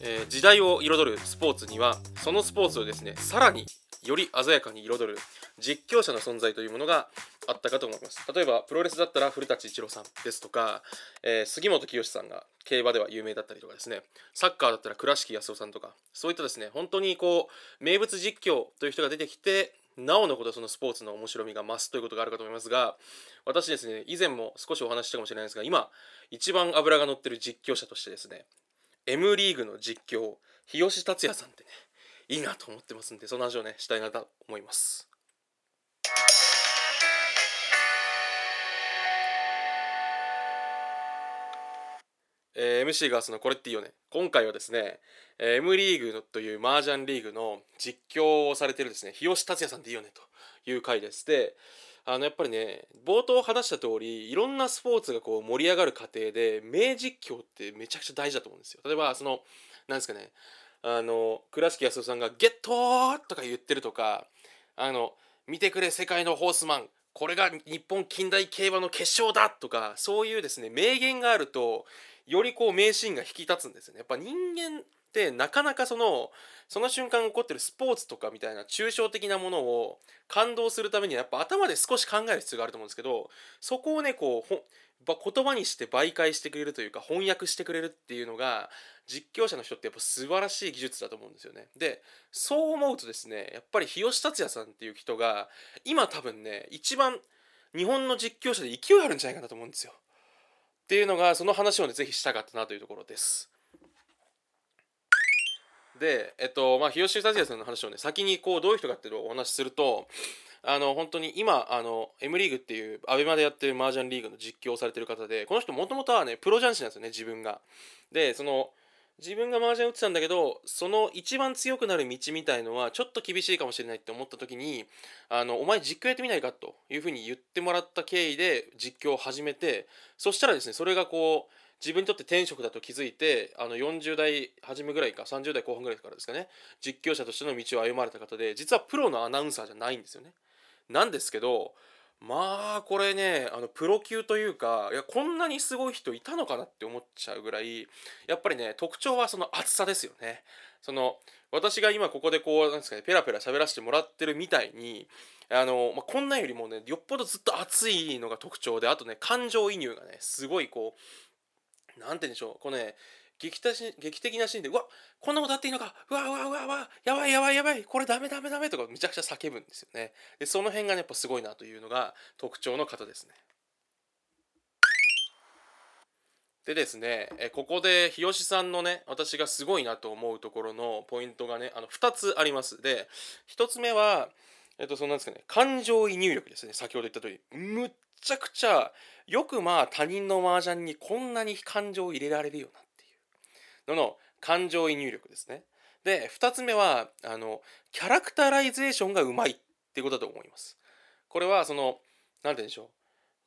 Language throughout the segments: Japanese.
えー時代を彩るスポーツにはそのスポーツをですねさらにより鮮やかに彩る実況者の存在というものがあったかと思います。例えばプロレスだったら古舘一郎さんですとか、えー杉本清さんが競馬では有名だったりとかですね。サッカーだったら倉敷康夫さんとかそういったですね本当にこう名物実況という人が出てきてなおのことそのスポーツの面白みが増すということがあるかと思いますが私ですね以前も少しお話ししたかもしれないですが今一番脂が乗ってる実況者としてですね M リーグの実況日吉達也さんってねいいなと思ってますんでその話をねしたいなと思います。えー MC がそのこれっていいよね。今回はですね、えー M リーグという麻雀リーグの実況をされてるですね日吉達也さんでいいよねという回です。であのやっぱりね冒頭話した通りいろんなスポーツがこう盛り上がる過程で名実況ってめちゃくちゃ大事だと思うんですよ。例えばそのなんですかねあの倉敷康夫さんが「ゲット!」とか言ってるとかあの「見てくれ世界のホースマン！これが日本近代競馬の決勝だ!」とかそういうですね名言があるとよりこう名シーンが引き立つんですよねやっぱ人間ってなかなかそのその瞬間起こってるスポーツとかみたいな抽象的なものを感動するためにはやっぱ頭で少し考える必要があると思うんですけどそこをねこうほ言葉にして媒介してくれるというか翻訳してくれるっていうのが実況者の人ってやっぱ素晴らしい技術だと思うんですよね。でそう思うとですねやっぱり日吉達也さんっていう人が今多分ね一番日本の実況者で勢いあるんじゃないかなと思うんですよ。っていうのがその話をねぜひしたかったなというところです。でえっとまあ日吉達也さんの話をね先にこうどういう人かっていうのをお話しするとあの本当に今あの M リーグっていうアベマでやってる麻雀リーグの実況をされてる方でこの人もともとはねプロ雀士なんですよね自分が。でその自分が麻雀打ってたんだけどその一番強くなる道みたいのはちょっと厳しいかもしれないって思った時にあのお前実況やってみないかというふうに言ってもらった経緯で実況を始めてそしたらですねそれがこう自分にとって天職だと気づいてあの40代初めぐらいか30代後半ぐらいからですかね実況者としての道を歩まれた方で実はプロのアナウンサーじゃないんですよね。なんですけどまあこれねあのプロ級というかいやこんなにすごい人いたのかなって思っちゃうぐらいやっぱりね特徴はその厚さですよね。その私が今ここでこうなんですかねペラペラ喋らせてもらってるみたいにあの、まあ、こんなんよりもねよっぽどずっと熱いのが特徴であとね感情移入がねすごいこうなんて言うんでしょう。このね劇的劇的なシーンでうわこんなことあっていいのか。うわうわうわうわやばいやばいやばい。これダメダメダメ。とかめちゃくちゃ叫ぶんですよね。でその辺がねやっぱすごいなというのが特徴の方ですね。でですねえここで日吉さんのね私がすごいなと思うところのポイントがねあの2つあります。で1つ目はえっとそのなんですかね。感情移入力ですね。先ほど言った通り。むっちゃくちゃよくまあ他人の麻雀にこんなに感情を入れられるよなっていう。のの感情移入力ですね。で2つ目はあのキャラクタライゼーションがうまいっていうことだと思います。これはその何て言うんでしょう。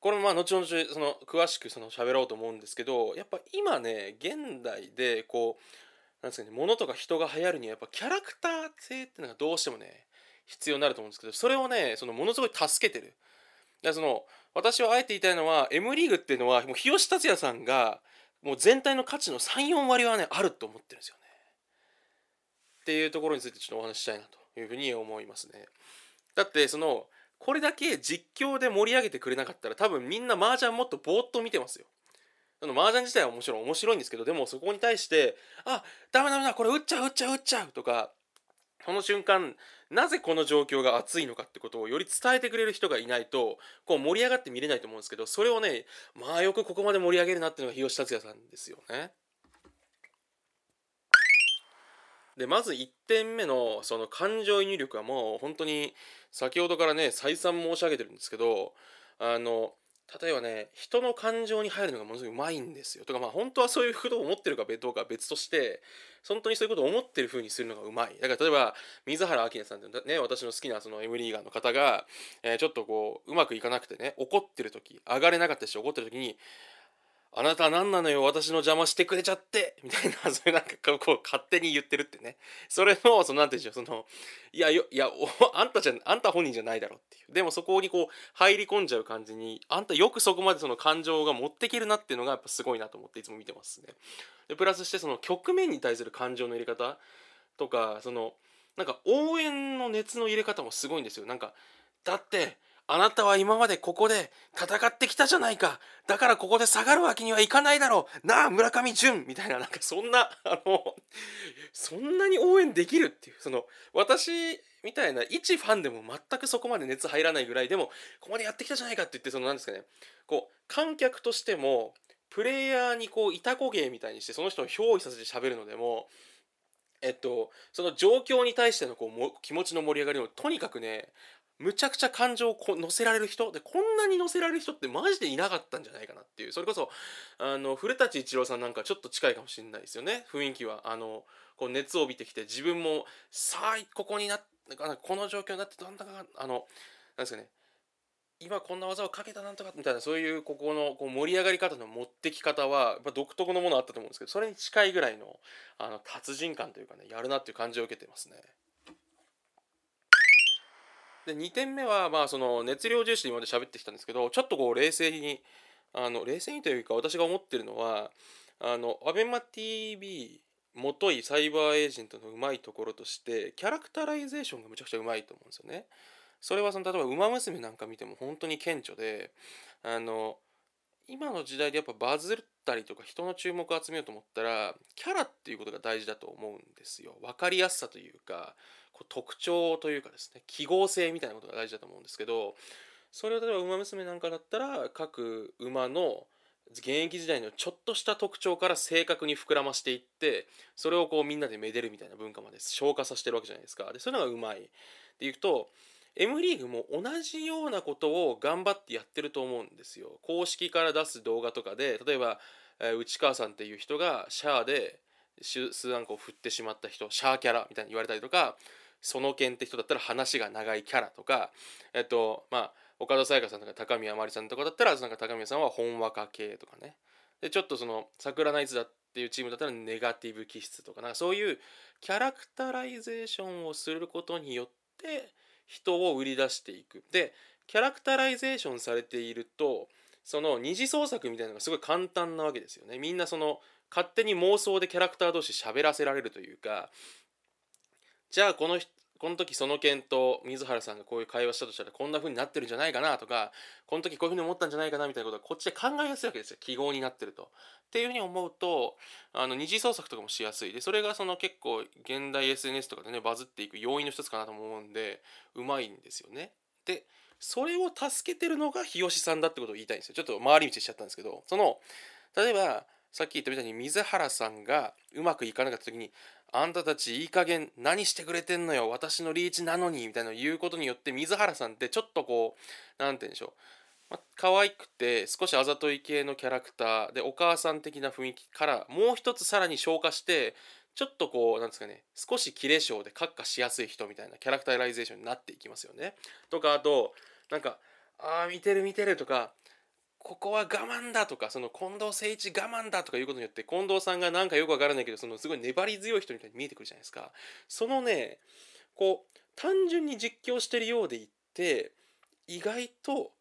これもまあ後々その詳しくその喋ろうと思うんですけどやっぱ今ね現代でこうなんですかね物とか人が流行るにはやっぱキャラクター性っていうのがどうしてもね必要になると思うんですけどそれをねそのものすごい助けてる。だその私はあえて言いたいのは M リーグっていうのはもう日吉達也さんがもう全体の価値の34割はねあると思ってるんですよね。っていうところについてちょっとお話ししたいなというふうに思いますね。だってそのこれだけ実況で盛り上げてくれなかったら多分みんな麻雀もっとぼーっと見てますよ。その麻雀自体はもちろん面白いんですけどでもそこに対して「あダメダメだこれ打っちゃう打っちゃう打っちゃう」とかその瞬間なぜこの状況が熱いのかってことをより伝えてくれる人がいないとこう盛り上がって見れないと思うんですけどそれをねまあよくここまで盛り上げるなっていうのが日吉達也さんですよね。でまず1点目のその感情移入力はもう本当に先ほどからね再三申し上げてるんですけどあの例えばね人の感情に入るのがものすごいうまいんですよ。とかまあ本当はそういうことを思ってるかどうかは別として本当にそういうことを思ってる風にするのがうまい。だから例えば水原明さんってね私の好きなその M リーガーの方が、えーちょっとこううまくいかなくてね怒ってる時上がれなかったし怒ってる時にあなた何なのよ私の邪魔してくれちゃって。みたいな それなんかこう勝手に言ってるってね。それのその何て言うんでしょうそのいやよいや あんたじゃあんた本人じゃないだろっていう。でもそこにこう入り込んじゃう感じにあんたよくそこまでその感情が持っていけるなっていうのがやっぱすごいなと思っていつも見てますね。でプラスしてその局面に対する感情の入れ方とかそのなんか応援の熱の入れ方もすごいんですよ。なんかだってあなたは今までここで戦ってきたじゃないか。だからここで下がるわけにはいかないだろう。なあ村上淳みたいななんかそんなあのそんなに応援できるっていう。その私みたいな一ファンでも全くそこまで熱入らないぐらいでもここまでやってきたじゃないかって言ってそのなんですかね。こう観客としてもプレイヤーにこういたこ芸みたいにしてその人を憑依させて喋るのでもえっと、その状況に対してのこうも気持ちの盛り上がりをとにかくねむちゃくちゃ感情をこ乗せられる人でこんなに乗せられる人ってマジでいなかったんじゃないかなっていう。それこそあの古舘一郎さんなんかちょっと近いかもしれないですよね。雰囲気は。あのこう熱を帯びてきて自分もさあここになこの状況になってだんだんあのなんですかね。今こんな技をかけたなんとかみたいなそういうここのこう盛り上がり方の持ってき方はやっぱ独特のものあったと思うんですけどそれに近いぐらいのあの達人感というかねやるなっていう感じを受けてますね。で2点目はまあその熱量重視で今まで喋ってきたんですけどちょっとこう冷静にあの冷静にというか私が思ってるのはあの ABEMATV もといサイバーエージェントのうまいところとしてキャラクタライゼーションがむちゃくちゃうまいと思うんですよね。それはその例えば「ウマ娘」なんか見ても本当に顕著であの今の時代でやっぱバズったりとか人の注目を集めようと思ったらキャラっていうことが大事だと思うんですよ。分かりやすさというかこう特徴というかですね記号性みたいなことが大事だと思うんですけどそれを例えば「ウマ娘」なんかだったら各馬の現役時代のちょっとした特徴から正確に膨らましていってそれをこうみんなでめでるみたいな文化まで消化させてるわけじゃないですかでそういうのがうまいっていうと M リーグも同じようなことを頑張ってやってると思うんですよ。公式から出す動画とかで例えば、えー、内川さんっていう人がシャアで数アンコを振ってしまった人シャアキャラみたいに言われたりとかその件って人だったら話が長いキャラとかえっとまあ岡田沙耶香さんとか高宮真理さんとかだったらなんか高宮さんは本和歌系とかね。でちょっとその桜ナイツだっていうチームだったらネガティブ気質とかなんかそういうキャラクタライゼーションをすることによって人を売り出していく。でキャラクタライゼーションされているとその二次創作みたいなのがすごい簡単なわけですよね。みんなその勝手に妄想でキャラクター同士喋らせられるというかじゃあこのこの時その件と水原さんがこういう会話したとしたらこんな風になってるんじゃないかなとかこの時こういう風に思ったんじゃないかなみたいなことがこっちで考えやすいわけですよ記号になってると。っていう風に思うとあの二次創作とかもしやすいでそれがその結構現代 SNS とかでねバズっていく要因の一つかなと思うんでうまいんですよね。でそれを助けてるのが日吉さんだってことを言いたいんですよ。ちょっと回り道しちゃったんですけどその例えばさっき言ったみたいに水原さんがうまくいかなかった時にあんたたちいい加減何してくれてんのよ？私のリーチなのにみたいなのを言うことによって水原さんってちょっとこう何て言うんでしょう。まあ、可愛くて少しあざとい系のキャラクター。でお母さん的な雰囲気からもう一つさらに消化してちょっとこうなんですかね少しキレ性で閣下しやすい人みたいなキャラクターライゼーションになっていきますよね。とかあとなんか「ああ見てる見てる」とかここは我慢だとかその近藤誠一我慢だとかいうことによって近藤さんがなんかよくわからないけどそのすごい粘り強い人みたいに見えてくるじゃないですか。そのねこう単純に実況してるようでいって意外と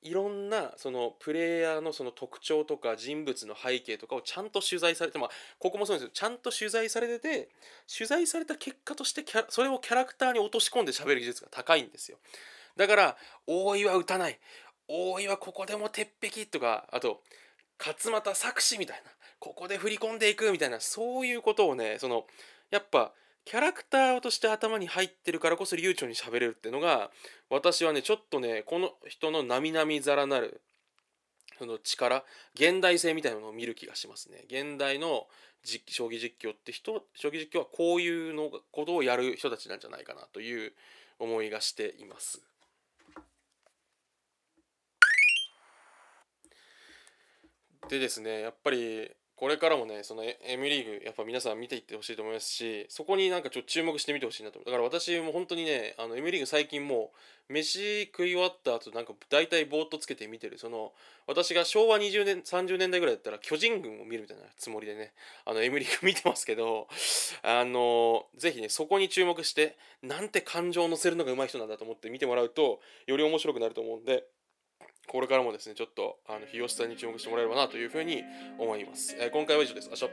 いろんなそのプレイヤーのその特徴とか人物の背景とかをちゃんと取材されてまあここもそうですけどちゃんと取材されてて取材された結果としてキャそれをキャラクターに落とし込んで喋る技術が高いんですよ。だから大井は打たない。大井はここでも鉄壁とかあと勝俣作詞みたいなここで振り込んでいくみたいなそういうことをねそのやっぱキャラクターとして頭に入ってるからこそ流暢に喋れるっていうのが私はねちょっとねこの人の並々ざらなるその力現代性みたいなのを見る気がしますね。現代の将棋実況って人将棋実況はこういうのことをやる人たちなんじゃないかなという思いがしています。でですねやっぱりこれからもねその M リーグやっぱ皆さん見ていってほしいと思いますしそこになんかちょっと注目してみてほしいなと。だから私も本当にねあの M リーグ最近もう飯食い終わった後なんか大体ぼーっとつけて見てる。その私が昭和20年30年代ぐらいだったら巨人軍を見るみたいなつもりでねあの M リーグ見てますけどあのぜひねそこに注目してなんて感情を乗せるのが上手い人なんだと思って見てもらうとより面白くなると思うんでこれからもですねちょっとあの日吉さんに注目してもらえればなというふうに思います、えー今回は以上です。あしょ。